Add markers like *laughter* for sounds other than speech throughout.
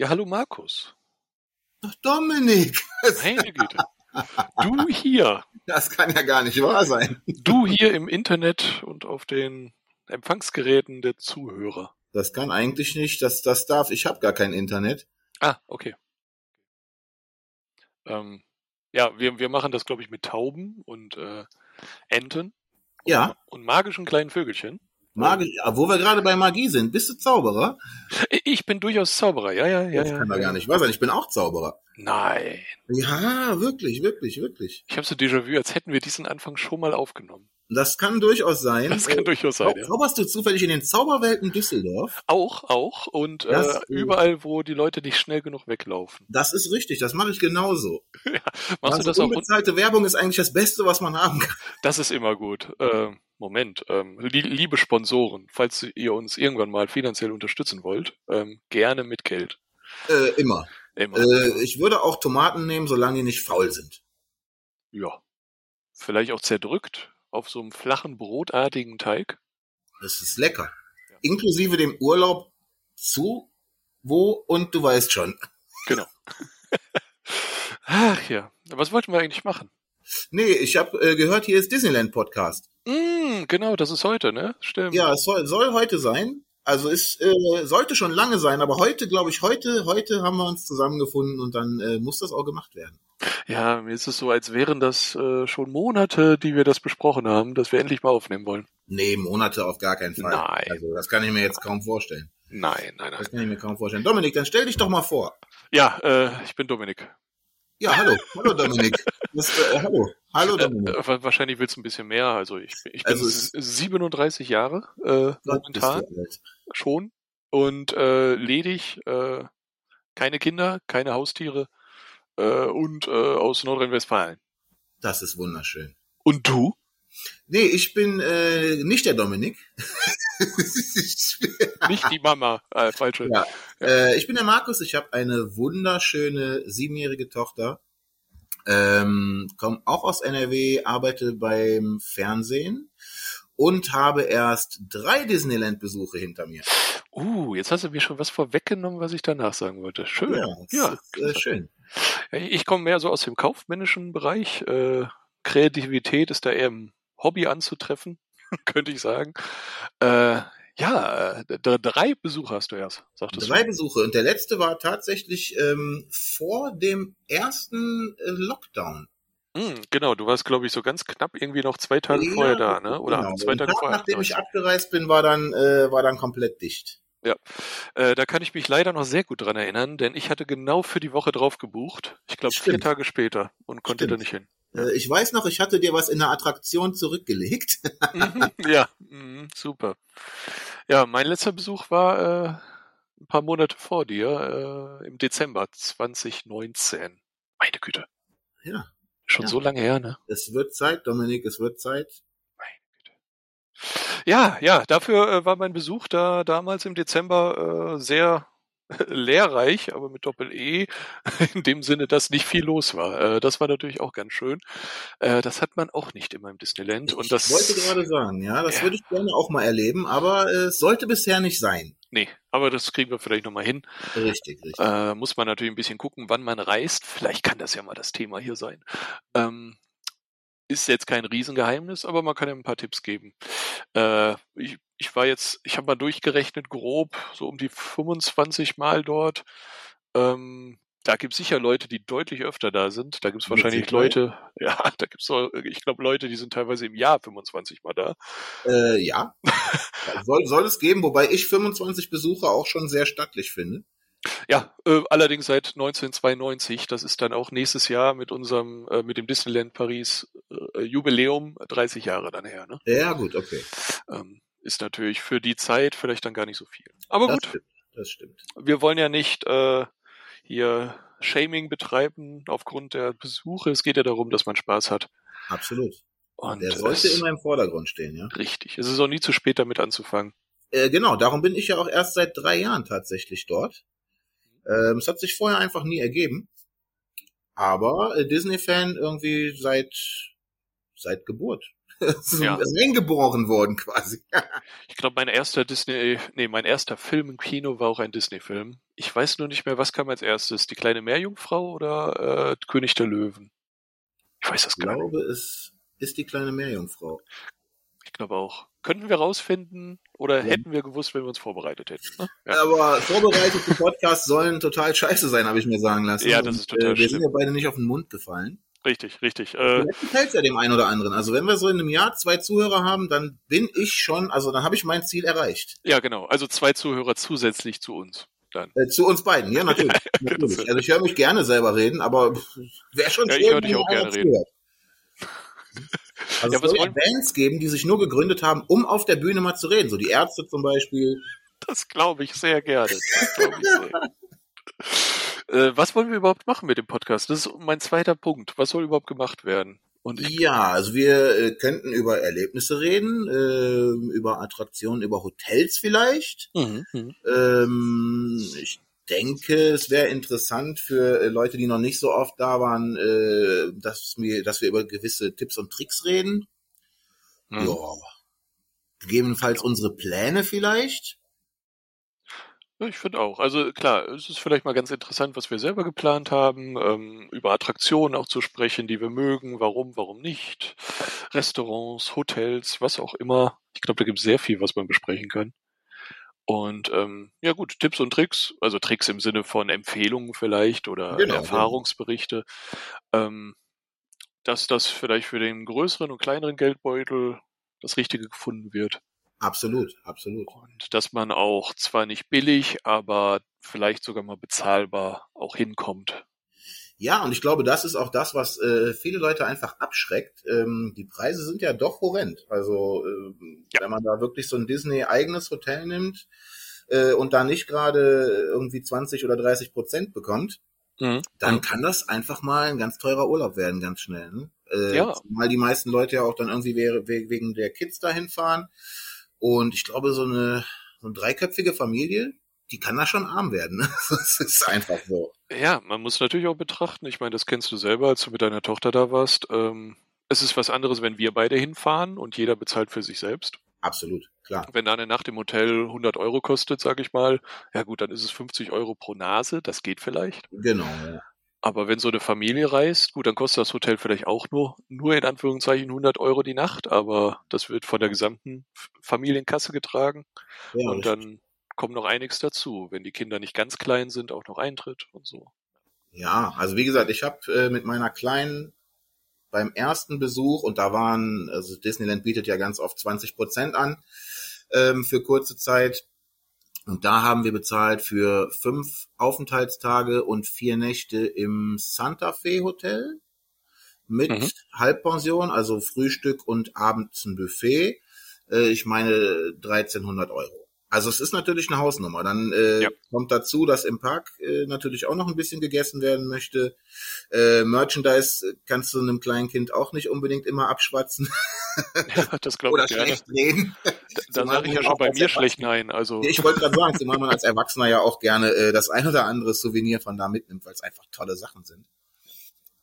Ja, hallo Markus. Ach, Dominik. *laughs* Meine Güte. Du hier. Das kann ja gar nicht wahr sein. Du hier im Internet und auf den Empfangsgeräten der Zuhörer. Das kann eigentlich nicht, das, das darf. Ich habe gar kein Internet. Ah, okay. Ähm, ja, wir, wir machen das, glaube ich, mit Tauben und äh, Enten. Ja. Und magischen kleinen Vögelchen. Magie, wo wir gerade bei Magie sind. Bist du Zauberer? Ich bin durchaus Zauberer, ja, ja, ja. Das kann doch ja. gar nicht wahr sein. Ich bin auch Zauberer. Nein. Ja, wirklich, wirklich, wirklich. Ich habe so Déjà-vu, als hätten wir diesen Anfang schon mal aufgenommen. Das kann durchaus sein. Das kann Äh, durchaus sein, ja. Zauberst du zufällig in den Zauberwelten Düsseldorf? Auch, auch. Und äh, Das- überall, wo die Leute nicht schnell genug weglaufen. Das ist richtig, das mache ich genauso. *laughs* Machst du also das auch? unbezahlte Werbung ist eigentlich das Beste, was man haben kann. Das ist immer gut. Äh, Moment, ähm, li liebe Sponsoren, falls ihr uns irgendwann mal finanziell unterstützen wollt, ähm, gerne mit Geld. Äh, immer. Immer. Äh, ich würde auch Tomaten nehmen, solange die nicht faul sind. ja. Vielleicht auch zerdrückt auf so einem flachen, brotartigen Teig. Das ist lecker. Inklusive dem Urlaub zu, wo und du weißt schon. Genau. *laughs* Ach ja. Was wollten wir eigentlich machen? Nee, ich habe äh, gehört, hier ist Disneyland Podcast. Mm, genau, das ist heute, ne? Stimmt. Ja, es soll, soll heute sein. Also es äh, sollte schon lange sein, aber heute, glaube ich, heute, heute haben wir uns zusammengefunden und dann äh, muss das auch gemacht werden. Ja, mir ist es so, als wären das äh, schon Monate, die wir das besprochen haben, dass wir endlich mal aufnehmen wollen. Nee, Monate auf gar keinen Fall. Nein. Also das kann ich mir jetzt kaum vorstellen. Nein, nein, nein. Das kann ich mir kaum vorstellen. Dominik, dann stell dich doch mal vor. Ja, äh, ich bin Dominik. Ja, hallo. Hallo Dominik. Das, äh, hallo. Hallo Dominik. Äh, wa- wahrscheinlich willst du ein bisschen mehr. Also ich, bin- ich bin Also s- es- 37 Jahre äh, momentan schon und äh, ledig, äh, keine Kinder, keine Haustiere äh, und äh, aus Nordrhein-Westfalen. Das ist wunderschön. Und du? Nee, ich bin äh, nicht der Dominik. *laughs* Nicht die Mama. Äh, falsche. Ja. äh, ich bin der Markus. Ich habe eine wunderschöne siebenjährige Tochter. Ähm, komme auch aus NRW, arbeite beim Fernsehen und habe erst drei Disneyland-Besuche hinter mir. Uh, jetzt hast du mir schon was vorweggenommen, was ich danach sagen wollte. Schön. Ja, Ja, ist äh, schön. Ich komme mehr so aus dem kaufmännischen Bereich. Äh, Kreativität ist da eher im Hobby anzutreffen, *laughs* könnte ich sagen. Äh, ja, drei Besuche hast du erst, sagtest Drei Besuche und der letzte war tatsächlich ähm, vor dem ersten äh, Lockdown. Hm, genau, du warst, glaube ich, so ganz knapp irgendwie noch zwei Tage Ja, vorher da, ne? Oder genau. zwei Tage Tag, vorher. nachdem ich abgereist bin, war dann äh, war dann komplett dicht. Äh, da kann ich mich leider noch sehr gut dran erinnern, denn ich hatte genau für die Woche drauf gebucht. Ich glaube vier. Tage später und konnte Stimmt. da nicht hin. Äh, ich weiß noch, ich hatte dir was in der Attraktion zurückgelegt. Mhm, ja, mhm, super. Ja, mein letzter Besuch war äh, ein paar Monate vor dir, äh, im Dezember 2019. Meine Güte, ja, schon Ja. so lange her, ne? es wird Zeit, Dominik, es wird Zeit. Ja, ja, dafür äh, war mein Besuch da damals im Dezember äh, sehr lehrreich, aber mit Doppel-E, *laughs* in dem Sinne, dass nicht viel los war. Äh, das war natürlich auch ganz schön. Äh, das hat man auch nicht immer im Disneyland. Und das ich wollte gerade sagen, ja, das Ja. würde ich gerne auch mal erleben, aber äh, es sollte bisher nicht sein. Nee, aber das kriegen wir vielleicht nochmal hin. Richtig, richtig. Äh, muss man natürlich ein bisschen gucken, wann man reist. Vielleicht kann das ja mal das Thema hier sein. Ähm, ist jetzt kein Riesengeheimnis, aber man kann ja ein paar Tipps geben. Äh, ich, ich war jetzt, ich habe mal durchgerechnet, grob, so um die 25 Mal dort. Ähm, da gibt es sicher Leute, die deutlich öfter da sind. Da gibt es wahrscheinlich. Leute, *laughs* ja, da gibt es, ich glaube, Leute, die sind teilweise im Jahr 25 Mal da. Äh, ja, *laughs* soll, soll es geben, wobei ich 25 Besuche auch schon sehr stattlich finde. Ja, äh, allerdings seit 1992. Das ist dann auch nächstes Jahr mit unserem, äh, mit dem Disneyland Paris äh, Jubiläum 30 Jahre dann her. Ne? Ja, gut, okay. Ähm, ist natürlich für die Zeit vielleicht dann gar nicht so viel. Aber Das gut, stimmt. Das stimmt. wir wollen ja nicht äh, hier Shaming betreiben aufgrund der Besuche. Es geht ja darum, dass man Spaß hat. Absolut. Und Der sollte immer im Vordergrund stehen, ja. richtig. Es ist auch nie zu spät, damit anzufangen. Äh, genau, darum bin ich ja auch erst seit drei Jahren tatsächlich dort. Ähm, es hat sich vorher einfach nie ergeben. Aber äh, Disney-Fan irgendwie seit seit Geburt. *laughs* Ja. reingeboren wurden quasi. Ich glaube, mein erster Disney, nee, mein erster Film im Kino war auch ein Disney-Film. Ich weiß nur nicht mehr, was kam als erstes? Die kleine Meerjungfrau oder äh, König der Löwen? Ich weiß das Ich gar nicht. glaube, es ist die kleine Meerjungfrau. Ich glaube auch. Könnten wir rausfinden oder Ja. hätten wir gewusst, wenn wir uns vorbereitet hätten? Ne? Ja. Aber vorbereitete Podcasts sollen total scheiße sein, habe ich mir sagen lassen. Ja, das ist Und, total äh, Wir sind ja beide nicht auf den Mund gefallen. Richtig, richtig. Äh, Vielleicht gefällt ja dem einen oder anderen. Also wenn wir so in einem Jahr zwei Zuhörer haben, dann bin ich schon, also dann habe ich mein Ziel erreicht. ja, genau. Also zwei Zuhörer zusätzlich zu uns. Dann. Äh, zu uns beiden, ja *laughs* natürlich. natürlich. Also ich höre mich gerne selber reden, aber wäre schon Ja, ich schön, höre dich auch gerne reden. zuhört. *laughs* Also Ja, es soll Bands geben, die sich nur gegründet haben, um auf der Bühne mal zu reden. So die Ärzte zum Beispiel. Das glaube ich sehr gerne. Das glaube ich sehr. *laughs* Äh, was wollen wir überhaupt machen mit dem Podcast? Das ist mein zweiter Punkt. Was soll überhaupt gemacht werden? Ja, also wir äh, könnten über Erlebnisse reden, äh, über Attraktionen, über Hotels vielleicht. Mhm, mhm. Ähm, ich denke, es wäre interessant für äh, Leute, die noch nicht so oft da waren, äh, dass wir, dass wir über gewisse Tipps und Tricks reden. Mhm. Ja. Gegebenenfalls unsere Pläne vielleicht. Ja, ich finde auch. Also klar, es ist vielleicht mal ganz interessant, was wir selber geplant haben, ähm, über Attraktionen auch zu sprechen, die wir mögen, warum, warum nicht, Restaurants, Hotels, was auch immer. Ich glaube, da gibt es sehr viel, was man besprechen kann. Und ähm, ja gut, Tipps und Tricks, also Tricks im Sinne von Empfehlungen vielleicht oder Genau, Erfahrungsberichte, ähm, dass das vielleicht für den größeren und kleineren Geldbeutel das Richtige gefunden wird. Absolut, absolut. Und dass man auch zwar nicht billig, aber vielleicht sogar mal bezahlbar auch hinkommt. Ja, und ich glaube, das ist auch das, was äh, viele Leute einfach abschreckt. Ähm, die Preise sind ja doch horrend. Also ähm, Ja. wenn man da wirklich so ein Disney-eigenes Hotel nimmt äh, und da nicht gerade irgendwie 20 oder 30 Prozent bekommt, dann kann das einfach mal ein ganz teurer Urlaub werden, ganz schnell. Ne? Äh, Ja. Weil die meisten Leute ja auch dann irgendwie we- we- wegen der Kids dahin fahren. Und ich glaube, so eine, so eine dreiköpfige Familie, die kann da schon arm werden. Ne? *laughs* Das ist einfach so. Ja, man muss natürlich auch betrachten, ich meine, das kennst du selber, als du mit deiner Tochter da warst. Ähm, es ist was anderes, wenn wir beide hinfahren und jeder bezahlt für sich selbst. Absolut, klar. Wenn da eine Nacht im Hotel 100 Euro kostet, sage ich mal, ja gut, dann ist es 50 Euro pro Nase, das geht vielleicht. Genau. Ja. Aber wenn so eine Familie reist, gut, dann kostet das Hotel vielleicht auch nur, nur in Anführungszeichen 100 Euro die Nacht, aber das wird von der gesamten Familienkasse getragen. Ja, und richtig. dann kommt noch einiges dazu. Wenn die Kinder nicht ganz klein sind, auch noch Eintritt und so. Ja, also wie gesagt, ich habe äh, mit meiner Kleinen beim ersten Besuch, und da waren, also Disneyland bietet ja ganz oft 20 Prozent an ähm, für kurze Zeit. Und da haben wir bezahlt für fünf Aufenthaltstage und vier Nächte im Santa Fe Hotel mit Mhm. Halbpension, also Frühstück und abends ein Buffet. Äh, ich meine 1300 Euro. Also es ist natürlich eine Hausnummer. Dann äh, Ja. kommt dazu, dass im Park äh, natürlich auch noch ein bisschen gegessen werden möchte. Äh, Merchandise kannst du einem kleinen Kind auch nicht unbedingt immer abschwatzen *laughs* Ja, das glaube oder ich gerne. schlecht reden. *laughs* Da Zumal sage ich ja schon bei mir schlecht nein. Also Ich wollte gerade sagen, zumal man als Erwachsener ja auch gerne äh, das ein oder andere Souvenir von da mitnimmt, weil es einfach tolle Sachen sind.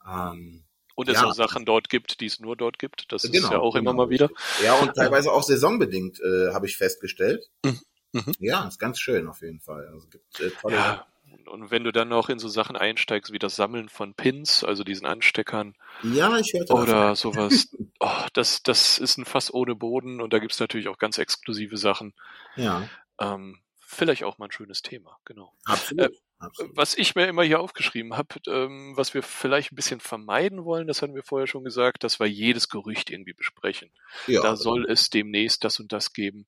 Ähm, und es ja. auch Sachen dort gibt, die es nur dort gibt. Das Genau, ist ja auch genau. immer mal wieder. ja, und teilweise auch saisonbedingt, äh, habe ich festgestellt. Mhm. Mhm. Ja, ist ganz schön auf jeden Fall. Also gibt äh, tolle. Ja. Und- wenn du dann noch in so Sachen einsteigst wie das Sammeln von Pins, also diesen Ansteckern Ja, ich hörte oder sowas, *laughs* oh, das, das ist ein Fass ohne Boden und da gibt's natürlich auch ganz exklusive Sachen. Ja, Ähm, vielleicht auch mal ein schönes Thema, genau. absolut. Äh, absolut. Was ich mir immer hier aufgeschrieben habe, ähm, was wir vielleicht ein bisschen vermeiden wollen, das hatten wir vorher schon gesagt, dass wir jedes Gerücht irgendwie besprechen. Ja, da soll es demnächst das und das geben.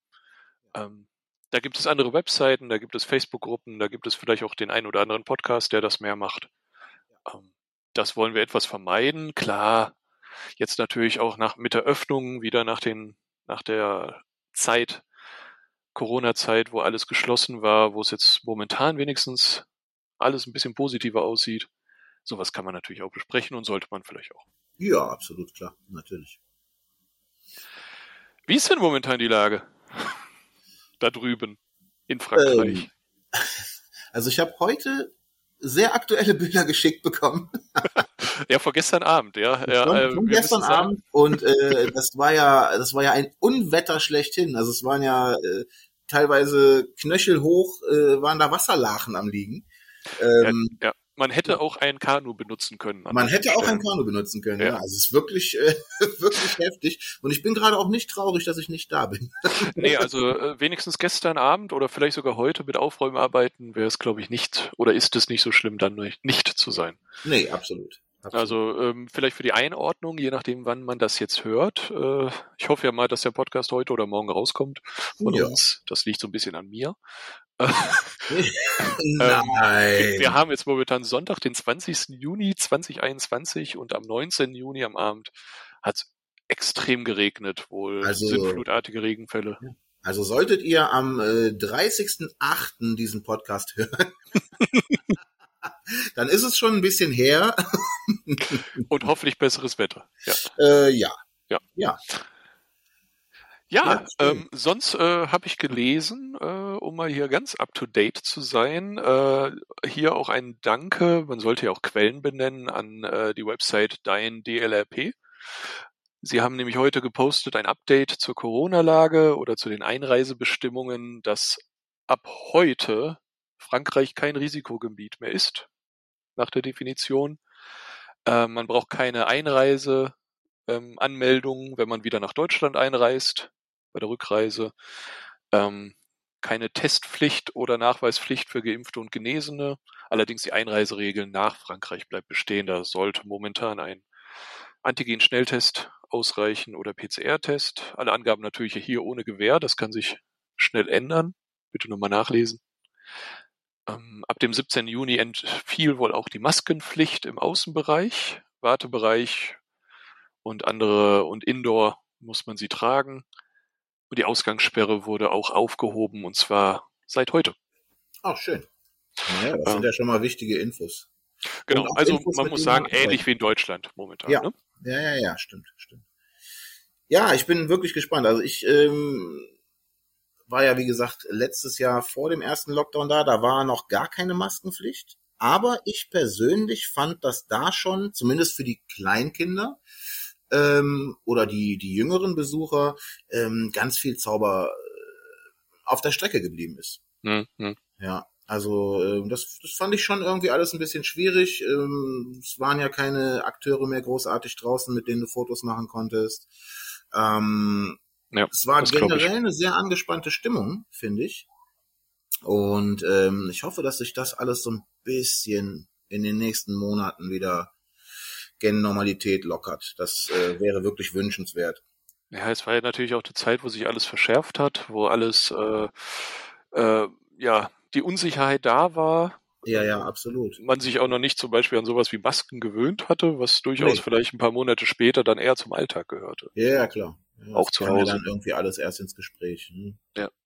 Ähm, da gibt es andere Webseiten, da gibt es Facebook-Gruppen, da gibt es vielleicht auch den einen oder anderen Podcast, der das mehr macht. Ähm, das wollen wir etwas vermeiden. Klar, jetzt natürlich auch nach, mit der Öffnung, wieder nach den, nach der Zeit, Corona-Zeit, wo alles geschlossen war, wo es jetzt momentan wenigstens alles ein bisschen positiver aussieht. Sowas kann man natürlich auch besprechen und sollte man vielleicht auch. ja, absolut klar, natürlich. Wie ist denn momentan die Lage? Da drüben in Frankreich. *laughs* Also ich habe heute sehr aktuelle Bilder geschickt bekommen. *laughs* Ja, vor gestern Abend, ja. ja von, äh, von gestern Abend und äh, *laughs* das war ja, das war ja ein Unwetter schlechthin. Also es waren ja äh, teilweise knöchelhoch, äh, waren da Wasserlachen am liegen. Ähm, Ja, man hätte auch ein Kanu benutzen können. an Man hätte auch ein Stellen. Kanu benutzen können, ja. Ja. Also es ist wirklich, äh, *laughs* wirklich heftig. Und ich bin gerade auch nicht traurig, dass ich nicht da bin. *laughs* Nee, also äh, wenigstens gestern Abend oder vielleicht sogar heute mit Aufräumarbeiten wäre es, glaube ich, nicht oder ist es nicht so schlimm, dann nicht, zu sein. Nee, absolut. absolut. Also ähm, vielleicht für die Einordnung, je nachdem, wann man das jetzt hört. Äh, ich hoffe ja mal, dass der Podcast heute oder morgen rauskommt von Ja. uns. Das liegt so ein bisschen an mir. *laughs* Nein. Wir haben jetzt momentan Sonntag, den 20. Juni 2021 und am 19. Juni am Abend hat es extrem geregnet, wohl Also- sinnflutartige Regenfälle. Also solltet ihr am äh, 30.08. diesen Podcast hören, *laughs* dann ist es schon ein bisschen her. *laughs* Und hoffentlich besseres Wetter. Ja. Äh, ja. Ja. Ja. Ja, Ja, ähm, sonst äh, habe ich gelesen, äh, um mal hier ganz up-to-date zu sein, äh, hier auch ein Danke, man sollte ja auch Quellen benennen, an äh, die Website Dein DLRP. Sie haben nämlich heute gepostet ein Update zur Corona-Lage oder zu den Einreisebestimmungen, dass ab heute Frankreich kein Risikogebiet mehr ist, nach der Definition. Äh, man braucht keine Einreise, ähm, Anmeldung, wenn man wieder nach Deutschland einreist, bei der Rückreise. Ähm, keine Testpflicht oder Nachweispflicht für Geimpfte und Genesene. Allerdings die Einreiseregeln nach Frankreich bleibt bestehen. Da sollte momentan ein Antigen-Schnelltest ausreichen oder PCR-Test. Alle Angaben natürlich hier ohne Gewähr. Das kann sich schnell ändern. Bitte nochmal nachlesen. Ähm, ab dem 17. Juni entfiel wohl auch die Maskenpflicht im Außenbereich, Wartebereich und andere und Indoor muss man sie tragen. Und die Ausgangssperre wurde auch aufgehoben und zwar seit heute. Ach, schön. Naja, das sind ja schon mal wichtige Infos. Genau, also Infos, man muss sagen, ähnlich wie in Deutschland momentan. Ja. Ne? Ja, ja, ja, stimmt, stimmt. Ja, ich bin wirklich gespannt. Also ich ähm, war ja, wie gesagt, letztes Jahr vor dem ersten Lockdown da, da war noch gar keine Maskenpflicht. Aber ich persönlich fand das da schon, zumindest für die Kleinkinder ähm, oder die, die jüngeren Besucher, ähm, ganz viel Zauber äh, auf der Strecke geblieben ist. Hm, hm. Ja, also ähm, das, das fand ich schon irgendwie alles ein bisschen schwierig. Ähm, es waren ja keine Akteure mehr großartig draußen, mit denen du Fotos machen konntest. Ähm, Ja, es war generell eine sehr angespannte Stimmung, finde ich. Und ähm, ich hoffe, dass sich das alles so ein bisschen in den nächsten Monaten wieder gen Normalität lockert. Das äh, wäre wirklich wünschenswert. Ja, es war ja natürlich auch die Zeit, wo sich alles verschärft hat, wo alles, äh, äh, ja, die Unsicherheit da war. Ja, ja, absolut. Man sich auch noch nicht zum Beispiel an sowas wie Masken gewöhnt hatte, was durchaus Nee. vielleicht ein paar Monate später dann eher zum Alltag gehörte. Ja, ja, klar. Ja, Auch zu kam ja Hause. dann irgendwie alles erst ins Gespräch. Hm.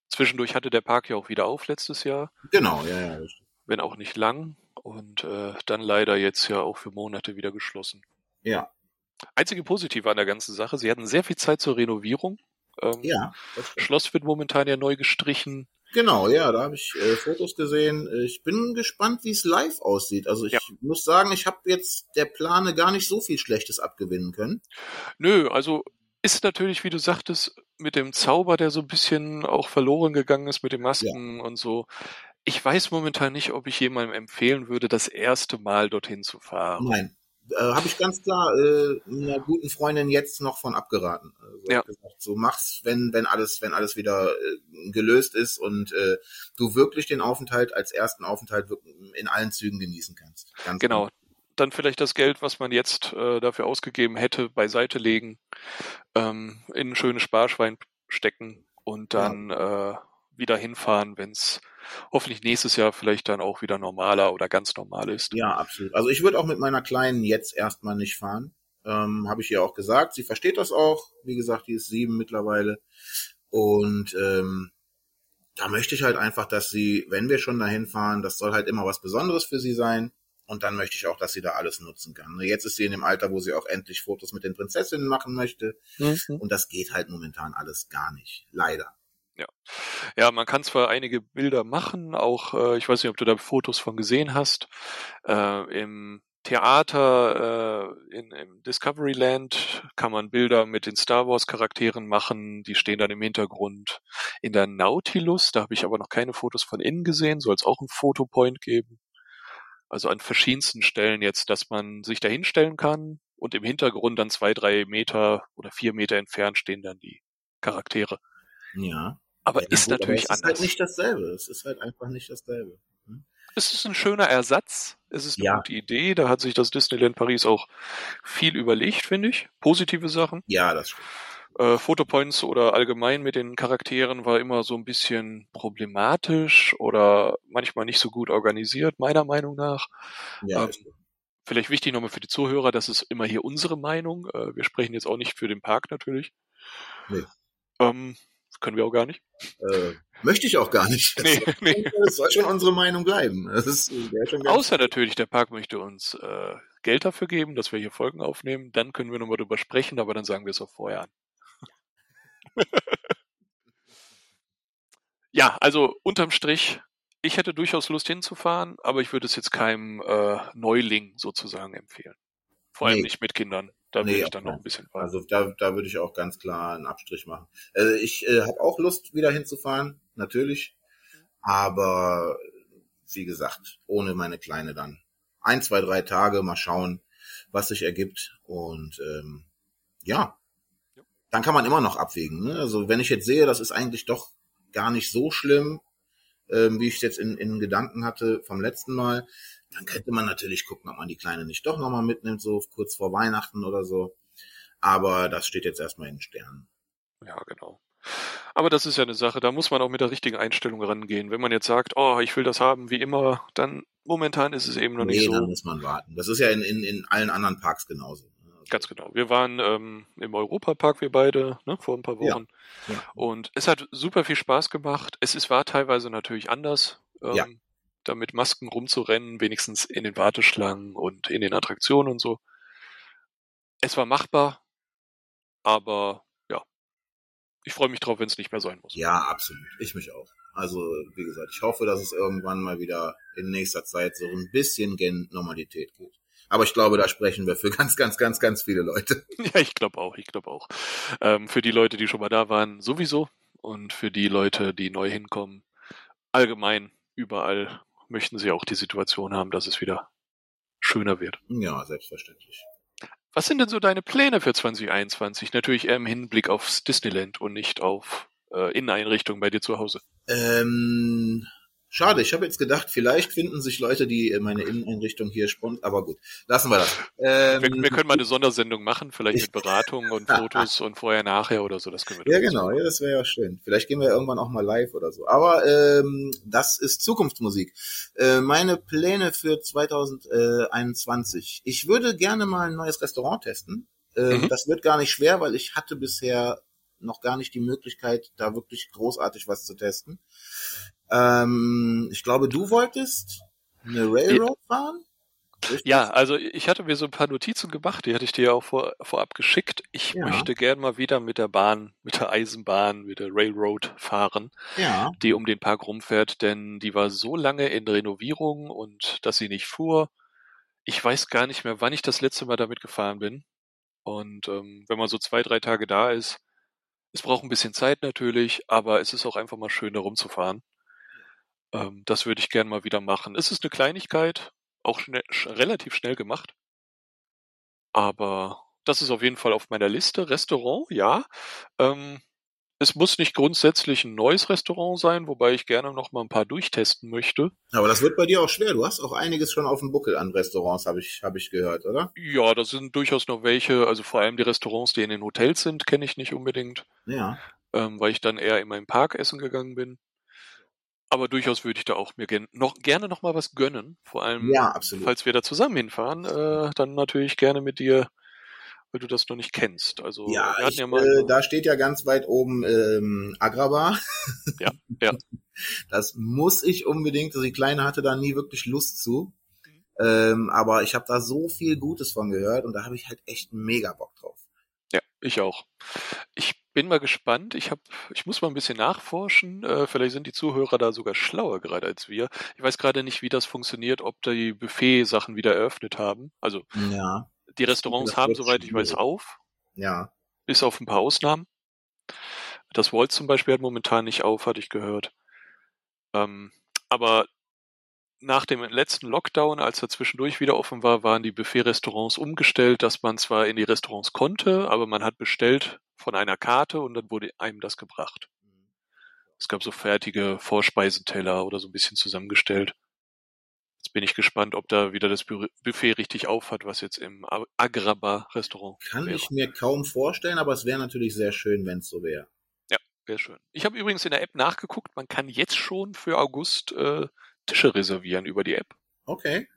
Zwischendurch hatte der Park ja auch wieder auf letztes Jahr, Genau, ja, ja, richtig. wenn auch nicht lang. Und äh, dann leider jetzt ja auch für Monate wieder geschlossen. Ja, Einzige Positive an der ganzen Sache, sie hatten sehr viel Zeit zur Renovierung. Ähm, ja. Schloss wird momentan ja neu gestrichen. Genau, ja, da habe ich äh, Fotos gesehen. Ich bin gespannt, wie es live aussieht. Also ich Ja. muss sagen, ich habe jetzt der Plane gar nicht so viel Schlechtes abgewinnen können. Nö, also ist natürlich, wie du sagtest, mit dem Zauber, der so ein bisschen auch verloren gegangen ist mit den Masken und so. Ich weiß momentan nicht, ob ich jemandem empfehlen würde, das erste Mal dorthin zu fahren. Nein, äh, habe ich ganz klar äh, einer guten Freundin jetzt noch von abgeraten. Also Ja. gesagt, so mach's, wenn wenn alles wenn alles wieder äh, gelöst ist und äh, du wirklich den Aufenthalt als ersten Aufenthalt in allen Zügen genießen kannst. Ganz Genau. Dann vielleicht das Geld, was man jetzt äh, dafür ausgegeben hätte, beiseite legen, ähm, in ein schönes Sparschwein stecken und dann äh, wieder hinfahren, wenn es hoffentlich nächstes Jahr vielleicht dann auch wieder normaler oder ganz normal ist. Ja, absolut. Also ich würde auch mit meiner Kleinen jetzt erstmal nicht fahren. Ähm, Habe ich ihr auch gesagt. Sie versteht das auch. Wie gesagt, die ist sieben mittlerweile. Und ähm, da möchte ich halt einfach, dass sie, wenn wir schon dahin fahren, das soll halt immer was Besonderes für sie sein. Und dann möchte ich auch, dass sie da alles nutzen kann. Ne, Jetzt ist sie in dem Alter, wo sie auch endlich Fotos mit den Prinzessinnen machen möchte. Mhm. Und das geht halt momentan alles gar nicht. Leider. Ja, man kann zwar einige Bilder machen, auch, äh, ich weiß nicht, ob du da Fotos von gesehen hast, äh, im Theater äh, in, im Discoveryland kann man Bilder mit den Star Wars Charakteren machen, die stehen dann im Hintergrund. In der Nautilus, da habe ich aber noch keine Fotos von innen gesehen, soll es auch einen Fotopoint geben. Also an verschiedensten Stellen jetzt, dass man sich da hinstellen kann und im Hintergrund dann zwei, drei Meter oder vier Meter entfernt stehen dann die Charaktere. Ja. Aber ja, ist gut, natürlich aber es anders. ist halt nicht dasselbe. Es ist halt einfach nicht dasselbe. Hm? es ist ein schöner Ersatz. Es ist eine Ja. gute Idee. Da hat sich das Disneyland Paris auch viel überlegt, finde ich. Positive Sachen. Ja, das stimmt. Äh, Photopoints oder allgemein mit den Charakteren war immer so ein bisschen problematisch oder manchmal nicht so gut organisiert, meiner Meinung nach. Ja, Ähm, Vielleicht wichtig nochmal für die Zuhörer, das ist immer hier unsere Meinung. Äh, wir sprechen jetzt auch nicht für den Park natürlich. Nee. Ähm, können wir auch gar nicht. äh, möchte ich auch gar nicht. Nee, *laughs* nee. Das soll schon unsere Meinung bleiben. Das ist ganz Außer natürlich, der Park möchte uns äh, Geld dafür geben, dass wir hier Folgen aufnehmen. Dann können wir nochmal drüber sprechen, aber dann sagen wir es auch vorher an. *laughs* ja, also unterm Strich, ich hätte durchaus Lust hinzufahren, aber ich würde es jetzt keinem äh, Neuling sozusagen empfehlen. Vor allem Nee. nicht mit Kindern. Da Nee, würde ich dann noch ein bisschen. Also da, da würde ich auch ganz klar einen Abstrich machen. Äh, ich äh, habe auch Lust, wieder hinzufahren, natürlich. Aber wie gesagt, ohne meine Kleine dann. Ein, zwei, drei Tage, mal schauen, was sich ergibt. Und ähm, ja, dann kann man immer noch abwägen. Ne? Also wenn ich jetzt sehe, das ist eigentlich doch gar nicht so schlimm, ähm, wie ich es jetzt in, in Gedanken hatte vom letzten Mal, dann könnte man natürlich gucken, ob man die Kleine nicht doch nochmal mitnimmt, so kurz vor Weihnachten oder so. Aber das steht jetzt erstmal in den Sternen. Ja, genau. Aber das ist ja eine Sache, da muss man auch mit der richtigen Einstellung rangehen. Wenn man jetzt sagt, oh, ich will das haben wie immer, dann momentan ist es eben noch nee, nicht dann so. muss man warten. Das ist ja in, in, in allen anderen Parks genauso. Ganz genau. Wir waren ähm, im Europapark, wir beide, ne, vor ein paar Ja. Wochen. Ja. Und es hat super viel Spaß gemacht. Es ist, war teilweise natürlich anders, ähm, Ja. Da mit Masken rumzurennen, wenigstens in den Warteschlangen und in den Attraktionen und so. Es war machbar, aber ja, ich freue mich drauf, wenn es nicht mehr sein muss. Ja, absolut. Ich mich auch. Also, wie gesagt, ich hoffe, dass es irgendwann mal wieder in nächster Zeit so ein bisschen gen Normalität geht. Aber ich glaube, da sprechen wir für *laughs* ganz, ganz, ganz, ganz viele Leute. *laughs* Ja, ich glaube auch, ich glaube auch. Ähm, für die Leute, die schon mal da waren, sowieso. Und für die Leute, die neu hinkommen, allgemein, überall möchten sie auch die Situation haben, dass es wieder schöner wird. Ja, selbstverständlich. Was sind denn so deine Pläne für 2021? Natürlich eher im Hinblick aufs Disneyland und nicht auf äh, Inneneinrichtungen bei dir zu Hause. Ähm, schade, ich habe jetzt gedacht, vielleicht finden sich Leute, die meine Inneneinrichtung hier sponsern, aber gut, lassen wir das. Ähm, Wir, wir können mal eine Sondersendung machen, vielleicht mit Beratung und *laughs* Fotos und vorher, nachher oder so. Das können wir Ja, genau, machen. ja, das wäre ja schön. Vielleicht gehen wir irgendwann auch mal live oder so. Aber ähm, das ist Zukunftsmusik. Äh, meine Pläne für 2021. Ich würde gerne mal ein neues Restaurant testen. Ähm, Mhm. Das wird gar nicht schwer, weil ich hatte bisher noch gar nicht die Möglichkeit, da wirklich großartig was zu testen. Ähm, ich glaube, du wolltest eine Railroad fahren? Richtig? Ja, also ich hatte mir so ein paar Notizen gemacht, die hatte ich dir ja auch vor, vorab geschickt. Ich Ja. möchte gern mal wieder mit der Bahn, mit der Eisenbahn, mit der Railroad fahren, Ja. die um den Park rumfährt, denn die war so lange in Renovierung und dass sie nicht fuhr. Ich weiß gar nicht mehr, wann ich das letzte Mal damit gefahren bin. Und ähm, wenn man so zwei, drei Tage da ist, es braucht ein bisschen Zeit natürlich, aber es ist auch einfach mal schön, da rumzufahren. Ähm, das würde ich gern mal wieder machen. Es ist eine Kleinigkeit, auch schnell, sch relativ schnell gemacht. Aber das ist auf jeden Fall auf meiner Liste. Restaurant, ja. Ähm, es muss nicht grundsätzlich ein neues Restaurant sein, wobei ich gerne noch mal ein paar durchtesten möchte. Aber das wird bei dir auch schwer. Du hast auch einiges schon auf dem Buckel an Restaurants, habe ich, hab ich gehört, oder? Ja, das sind durchaus noch welche. Also vor allem die Restaurants, die in den Hotels sind, kenne ich nicht unbedingt, Ja. ähm, weil ich dann eher in meinem Park essen gegangen bin. Aber durchaus würde ich da auch mir gen noch gerne noch mal was gönnen. Vor allem, Ja, falls wir da zusammen hinfahren, äh, dann natürlich gerne mit dir, weil du das noch nicht kennst. Also Ja, ich, ja mal äh, da steht ja ganz weit oben ähm, Agrabah. Ja, ja. *laughs* Das muss ich unbedingt. Also die Kleine hatte da nie wirklich Lust zu. Ähm, aber ich habe da so viel Gutes von gehört und da habe ich halt echt mega Bock drauf. Ja, ich auch. Ich bin mal gespannt. Ich hab, ich muss mal ein bisschen nachforschen. Äh, vielleicht sind die Zuhörer da sogar schlauer gerade als wir. Ich weiß gerade nicht, wie das funktioniert, ob die Buffet-Sachen wieder eröffnet haben. Also Ja, die Restaurants haben, soweit ich weiß, auf, ja. bis auf ein paar Ausnahmen. Das Walt zum Beispiel hat momentan nicht auf, hatte ich gehört. Ähm, aber nach dem letzten Lockdown, als er zwischendurch wieder offen war, waren die Buffet-Restaurants umgestellt, dass man zwar in die Restaurants konnte, aber man hat bestellt von einer Karte und dann wurde einem das gebracht. Es gab so fertige Vorspeisenteller oder so ein bisschen zusammengestellt. Jetzt bin ich gespannt, ob da wieder das Buffet richtig aufhat, was jetzt im Agraba-Restaurant Kann wäre. ich mir kaum vorstellen, aber es wäre natürlich sehr schön, wenn es so wäre. Wäre schön. Ich habe übrigens in der App nachgeguckt, man kann jetzt schon für August äh, Tische reservieren über die App. Okay,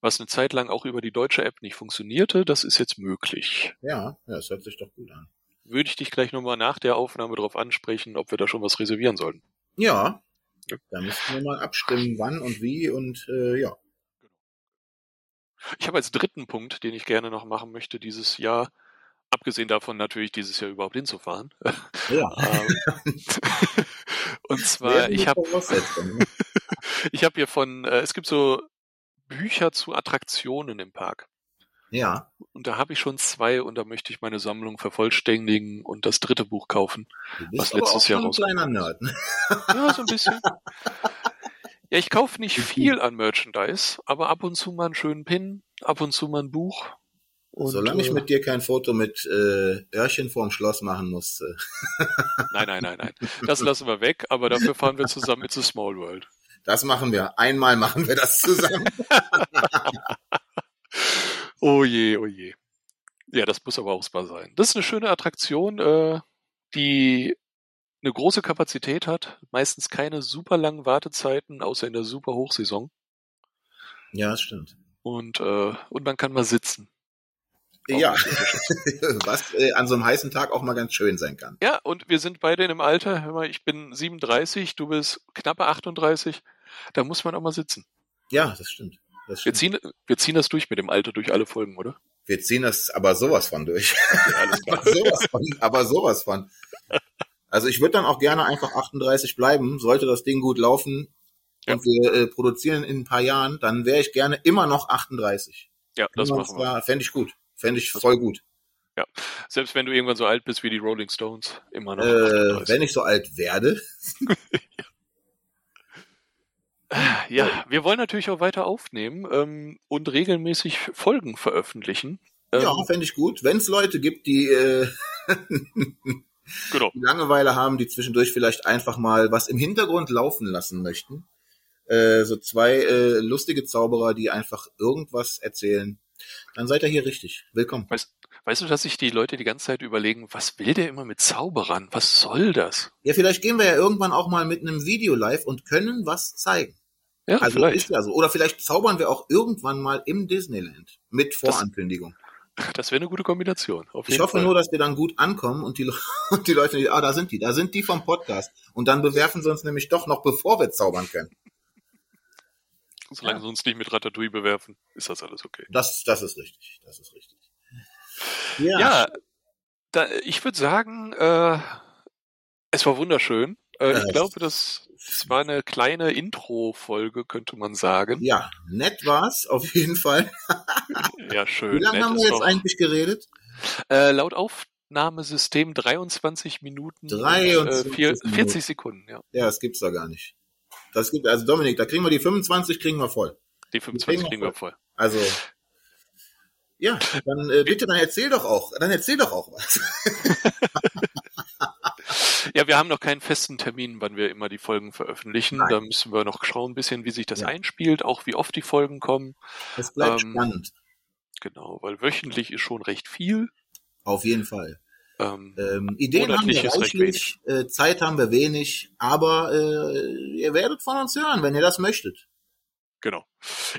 Was eine Zeit lang auch über die deutsche App nicht funktionierte, das ist jetzt möglich. ja, ja, das hört sich doch gut an. Würde ich dich gleich nochmal nach der Aufnahme darauf ansprechen, ob wir da schon was reservieren sollten. Ja, Ja. da müssten wir mal abstimmen, wann und wie und äh, ja. Ich habe als dritten Punkt, den ich gerne noch machen möchte dieses Jahr, abgesehen davon natürlich dieses Jahr überhaupt hinzufahren. Ja, *laughs* ähm, *laughs* und zwar, ich habe ne? *laughs* ich hab hier von, äh, es gibt so Bücher zu Attraktionen im Park. Ja, Und da habe ich schon zwei und da möchte ich meine Sammlung vervollständigen und das dritte Buch kaufen. du bist Was aber letztes auch Jahr schon ein kleiner Nerd. ne? Ja, so ein bisschen. *laughs* Ja, ich kaufe nicht viel an Merchandise, aber ab und zu mal einen schönen Pin, ab und zu mal ein Buch. Und, Solange ich äh, mit dir kein Foto mit äh, Öhrchen vorm Schloss machen muss. Äh, *laughs* Nein, nein, nein, nein. Das lassen wir weg, aber dafür fahren wir zusammen It's a Small World. das machen wir. Einmal machen wir das zusammen. *laughs* Oh je, oh je. Ja, das muss aber auch Spa sein. Das ist eine schöne Attraktion, äh, die eine große Kapazität hat, meistens keine super langen Wartezeiten, außer in der super Hochsaison. ja, das stimmt. Und, äh, und man kann mal sitzen. Auch Ja, *laughs* was äh, an so einem heißen Tag auch mal ganz schön sein kann. Ja, und wir sind beide in einem Alter, hör mal, ich bin 37, du bist knappe 38, da muss man auch mal sitzen. Ja, das stimmt. Das Wir ziehen, wir ziehen das durch mit dem Alter durch alle Folgen, oder? Wir ziehen das aber sowas von durch. Ja, *laughs* aber sowas von. Aber sowas von. Also ich würde dann auch gerne einfach 38 bleiben, sollte das Ding gut laufen Ja. und wir äh, produzieren in ein paar Jahren, dann wäre ich gerne immer noch 38. Ja, das Immer machen wir. Fände ich gut. Fände ich voll gut. Selbst wenn du irgendwann so alt bist wie die Rolling Stones, immer noch. Äh, 38. wenn ich so alt werde. *laughs* ja, wir wollen natürlich auch weiter aufnehmen ähm, und regelmäßig Folgen veröffentlichen. Ähm, Ja, fände ich gut. Wenn es Leute gibt, die äh, *laughs* Genau. die Langeweile haben, die zwischendurch vielleicht einfach mal was im Hintergrund laufen lassen möchten. Äh, so zwei äh, lustige Zauberer, die einfach irgendwas erzählen. Dann seid ihr hier richtig. Willkommen. Weißt, weißt du, dass sich die Leute die ganze Zeit überlegen, was will der immer mit Zauberern? Was soll das? Ja, vielleicht gehen wir ja irgendwann auch mal mit einem Video live und können was zeigen. Ja, Also vielleicht. ist ja so. Oder vielleicht zaubern wir auch irgendwann mal im Disneyland mit Vorankündigung. Das wäre eine gute Kombination. Ich hoffe Fall. nur, dass wir dann gut ankommen und die, *laughs* und die Leute, ah, da sind die, da sind die vom Podcast. Und dann bewerfen sie uns nämlich doch noch, bevor wir zaubern können. Solange sie uns nicht mit Ratatouille bewerfen, ist das alles okay. Das, das ist richtig. Das ist richtig. Ja. Ja, da, ich würde sagen, äh, es war wunderschön. Äh, ich glaube, das, das war eine kleine Intro-Folge, könnte man sagen. Ja, nett war's, auf jeden Fall. *laughs* Ja, schön. Wie lange haben wir jetzt doch- eigentlich geredet? Äh, laut Aufnahmesystem 23 Minuten, 23 und, äh, vier, Minuten. 40 Sekunden, ja. Ja, das gibt's doch gar nicht. Das gibt, also Dominik, da kriegen wir die 25, kriegen wir voll. Die 25 wir kriegen wir voll. Also, ja, dann äh, bitte, dann erzähl doch auch, dann erzähl doch auch was. *laughs* Ja, wir haben noch keinen festen Termin, wann wir immer die Folgen veröffentlichen. Nein. Da müssen wir noch schauen, ein bisschen, wie sich das Ja. einspielt, auch wie oft die Folgen kommen. Es bleibt Ähm, spannend. Genau, weil wöchentlich ist schon recht viel. Auf jeden Fall. Ähm, Ähm, Ideen haben wir reichlich, äh, Zeit haben wir wenig, aber äh, ihr werdet von uns hören, wenn ihr das möchtet. Genau.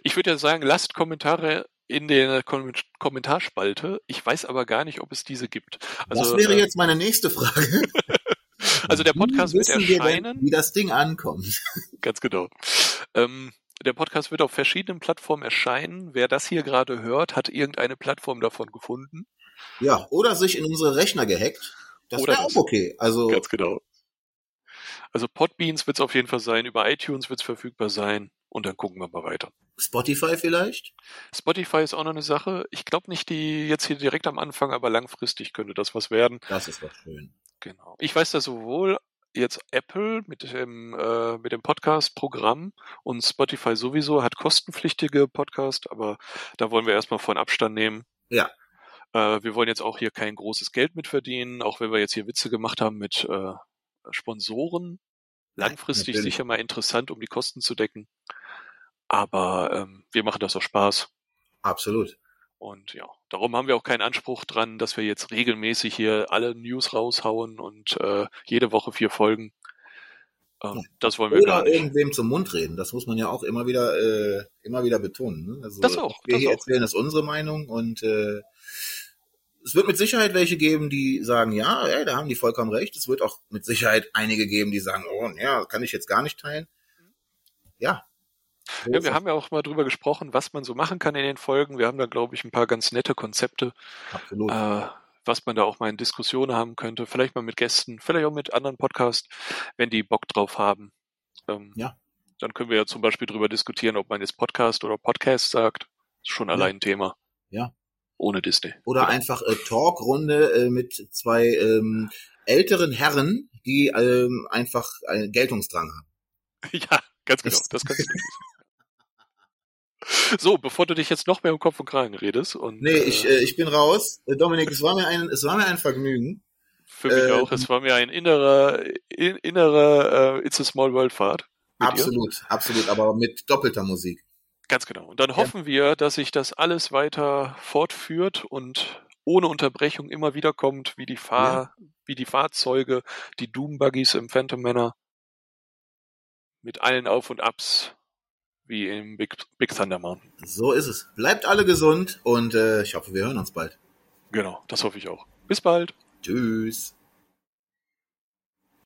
Ich würde ja sagen, lasst Kommentare in der Kom Kommentarspalte. Ich weiß aber gar nicht, ob es diese gibt. Also, das wäre äh, jetzt meine nächste Frage. *laughs* also der Podcast wird wissen wir denn, erscheinen. wie das Ding ankommt. *laughs* Ganz genau. Ähm, der Podcast wird auf verschiedenen Plattformen erscheinen. Wer das hier gerade hört, hat irgendeine Plattform davon gefunden. Ja, oder sich in unsere Rechner gehackt. Das wäre auch okay. Also Ganz genau. Also Podbeans wird es auf jeden Fall sein, über iTunes wird es verfügbar sein und dann gucken wir mal weiter. Spotify vielleicht? Spotify ist auch noch eine Sache. Ich glaube nicht die jetzt hier direkt am Anfang, aber langfristig könnte das was werden. Das ist doch schön. Genau. Ich weiß, dass sowohl jetzt Apple mit dem, äh, mit dem Podcast-Programm und Spotify sowieso hat kostenpflichtige Podcast, aber da wollen wir erstmal von Abstand nehmen. Ja. Äh, wir wollen jetzt auch hier kein großes Geld mit verdienen, auch wenn wir jetzt hier Witze gemacht haben mit äh, Sponsoren. Langfristig Natürlich. sicher mal interessant, um die Kosten zu decken. Aber ähm, wir machen das aus Spaß. Absolut. Und ja, darum haben wir auch keinen Anspruch dran, dass wir jetzt regelmäßig hier alle News raushauen und äh, jede Woche vier Folgen. Ähm, das wollen wir gar Oder nicht. irgendwem zum Mund reden. Das muss man ja auch immer wieder, äh, immer wieder betonen. Ne? Also, Das auch, Wir das hier auch. erzählen, ist unsere Meinung und äh, es wird mit Sicherheit welche geben, die sagen, ja, ey, da haben die vollkommen recht. Es wird auch mit Sicherheit einige geben, die sagen, oh, ja, kann ich jetzt gar nicht teilen. Ja. Ja, wir haben ja auch mal drüber gesprochen, was man so machen kann in den Folgen. Wir haben da, glaube ich, ein paar ganz nette Konzepte, Absolut. äh, was man da auch mal in Diskussionen haben könnte. Vielleicht mal mit Gästen, vielleicht auch mit anderen Podcasts, wenn die Bock drauf haben. Ähm, Ja. Dann können wir ja zum Beispiel drüber diskutieren, ob man jetzt Podcast oder Podcast sagt. Ist schon allein ein Thema. Ja. Ohne Disney. Oder Genau. einfach äh, Talkrunde äh, mit zwei ähm, älteren Herren, die ähm, einfach einen Geltungsdrang haben. *laughs* Ja, ganz genau. Das- kannst du. So, bevor du dich jetzt noch mehr um Kopf und Kragen redest und Nee, ich, äh, äh, ich bin raus. Äh, Dominik, es war mir ein, es war mir ein Vergnügen. für mich äh, auch, es war mir ein innerer, in, innerer äh, It's a Small World Fahrt. mit dir. Absolut, absolut, aber mit doppelter Musik. Ganz genau. Und dann hoffen wir, dass sich das alles weiter fortführt und ohne Unterbrechung immer wieder kommt, wie die Fahr, wie die Fahrzeuge, die Doom Buggies im Phantom Manor mit allen Auf und Abs wie im Big, Big Thunder Mountain. So ist es. Bleibt alle gesund und äh, ich hoffe, wir hören uns bald. Genau, das hoffe ich auch. Bis bald. Tschüss.